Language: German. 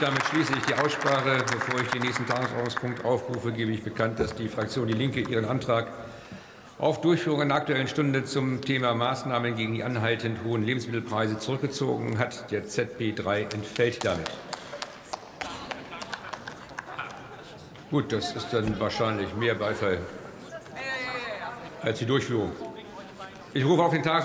Damit schließe ich die Aussprache. Bevor ich den nächsten Tagesordnungspunkt aufrufe, gebe ich bekannt, dass die Fraktion Die Linke ihren Antrag auf Durchführung einer Aktuellen Stunde zum Thema Maßnahmen gegen die anhaltend hohen Lebensmittelpreise zurückgezogen hat. Der ZB 3 entfällt damit. Gut, das ist dann wahrscheinlich mehr Beifall als die Durchführung. Ich rufe auf den Tagesordnungspunkt